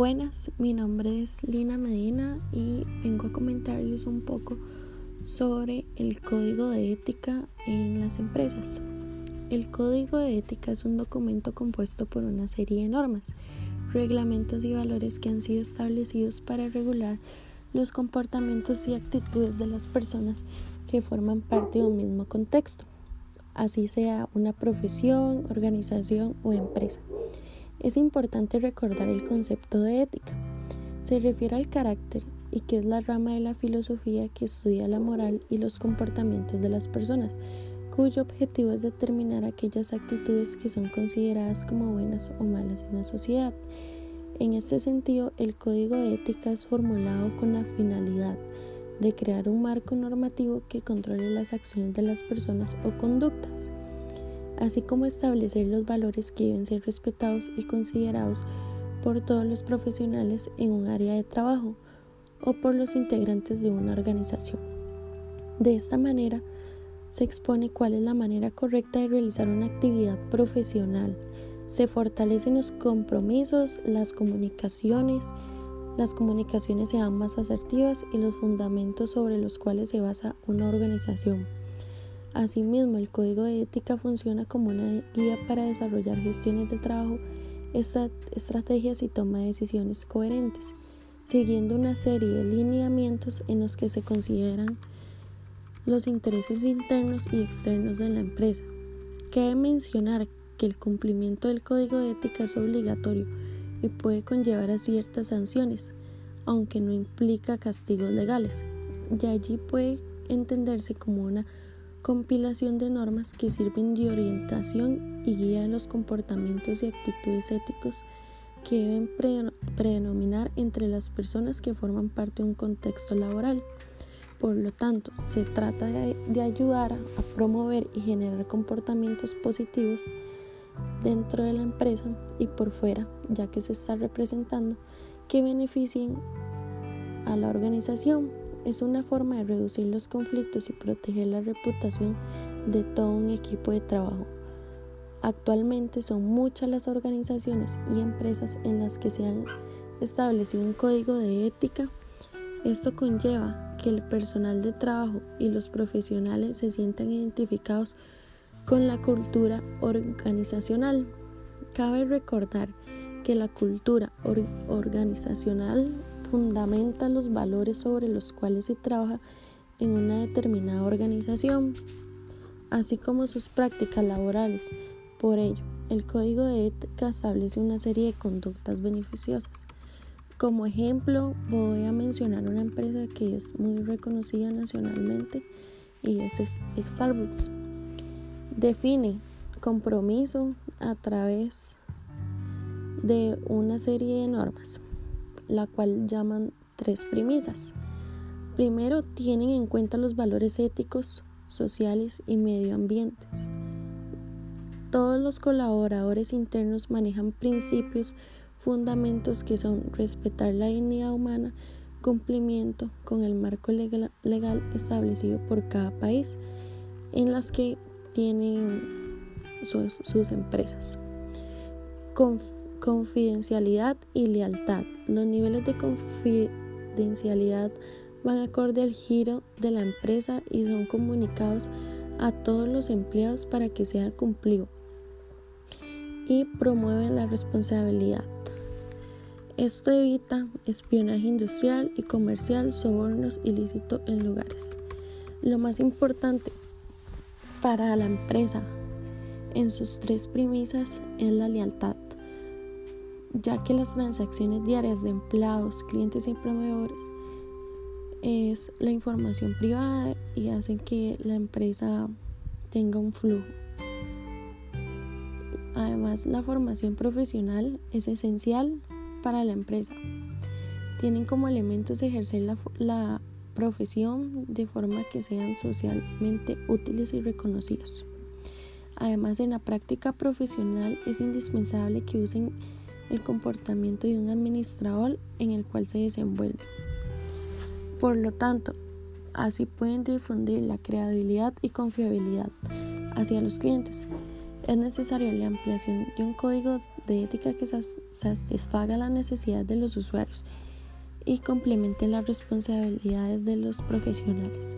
Buenas, mi nombre es Lina Medina y vengo a comentarles un poco sobre el código de ética en las empresas. El código de ética es un documento compuesto por una serie de normas, reglamentos y valores que han sido establecidos para regular los comportamientos y actitudes de las personas que forman parte de un mismo contexto, así sea una profesión, organización o empresa. Es importante recordar el concepto de ética. Se refiere al carácter y que es la rama de la filosofía que estudia la moral y los comportamientos de las personas, cuyo objetivo es determinar aquellas actitudes que son consideradas como buenas o malas en la sociedad. En este sentido, el código de ética es formulado con la finalidad de crear un marco normativo que controle las acciones de las personas o conductas así como establecer los valores que deben ser respetados y considerados por todos los profesionales en un área de trabajo o por los integrantes de una organización. De esta manera, se expone cuál es la manera correcta de realizar una actividad profesional. Se fortalecen los compromisos, las comunicaciones, las comunicaciones se dan más asertivas y los fundamentos sobre los cuales se basa una organización. Asimismo, el código de ética funciona como una guía para desarrollar gestiones de trabajo, estrategias y toma de decisiones coherentes, siguiendo una serie de lineamientos en los que se consideran los intereses internos y externos de la empresa. Cabe mencionar que el cumplimiento del código de ética es obligatorio y puede conllevar a ciertas sanciones, aunque no implica castigos legales. De allí puede entenderse como una compilación de normas que sirven de orientación y guía de los comportamientos y actitudes éticos que deben predominar entre las personas que forman parte de un contexto laboral. Por lo tanto, se trata de, ayudar a promover y generar comportamientos positivos dentro de la empresa y por fuera, ya que se está representando, que beneficien a la organización es una forma de reducir los conflictos y proteger la reputación de todo un equipo de trabajo. Actualmente son muchas las organizaciones y empresas en las que se han establecido un código de ética. Esto conlleva que el personal de trabajo y los profesionales se sientan identificados con la cultura organizacional. Cabe recordar que la cultura organizacional fundamenta los valores sobre los cuales se trabaja en una determinada organización, así como sus prácticas laborales. Por ello, el Código de Ética establece una serie de conductas beneficiosas. Como ejemplo, voy a mencionar una empresa que es muy reconocida nacionalmente y es Starbucks. Define compromiso a través de una serie de normas la cual llaman tres premisas. Primero, tienen en cuenta los valores éticos, sociales y medioambientes. Todos los colaboradores internos manejan principios, fundamentos que son respetar la dignidad humana, cumplimiento con el marco legal, establecido por cada país en las que tienen sus, sus empresas confidencialidad y lealtad. Los niveles de confidencialidad van acorde al giro de la empresa y son comunicados a todos los empleados para que sea cumplido y promueven la responsabilidad. Esto evita espionaje industrial y comercial, sobornos ilícitos en lugares. Lo más importante para la empresa en sus tres premisas es la lealtad ya que las transacciones diarias de empleados, clientes y proveedores es la información privada y hacen que la empresa tenga un flujo. Además, la formación profesional es esencial para la empresa. Tienen como elementos ejercer la, la profesión de forma que sean socialmente útiles y reconocidos. Además, en la práctica profesional es indispensable que usen el comportamiento de un administrador en el cual se desenvuelve. Por lo tanto, así pueden difundir la credibilidad y confiabilidad hacia los clientes. Es necesario la ampliación de un código de ética que satisfaga las necesidades de los usuarios y complemente las responsabilidades de los profesionales.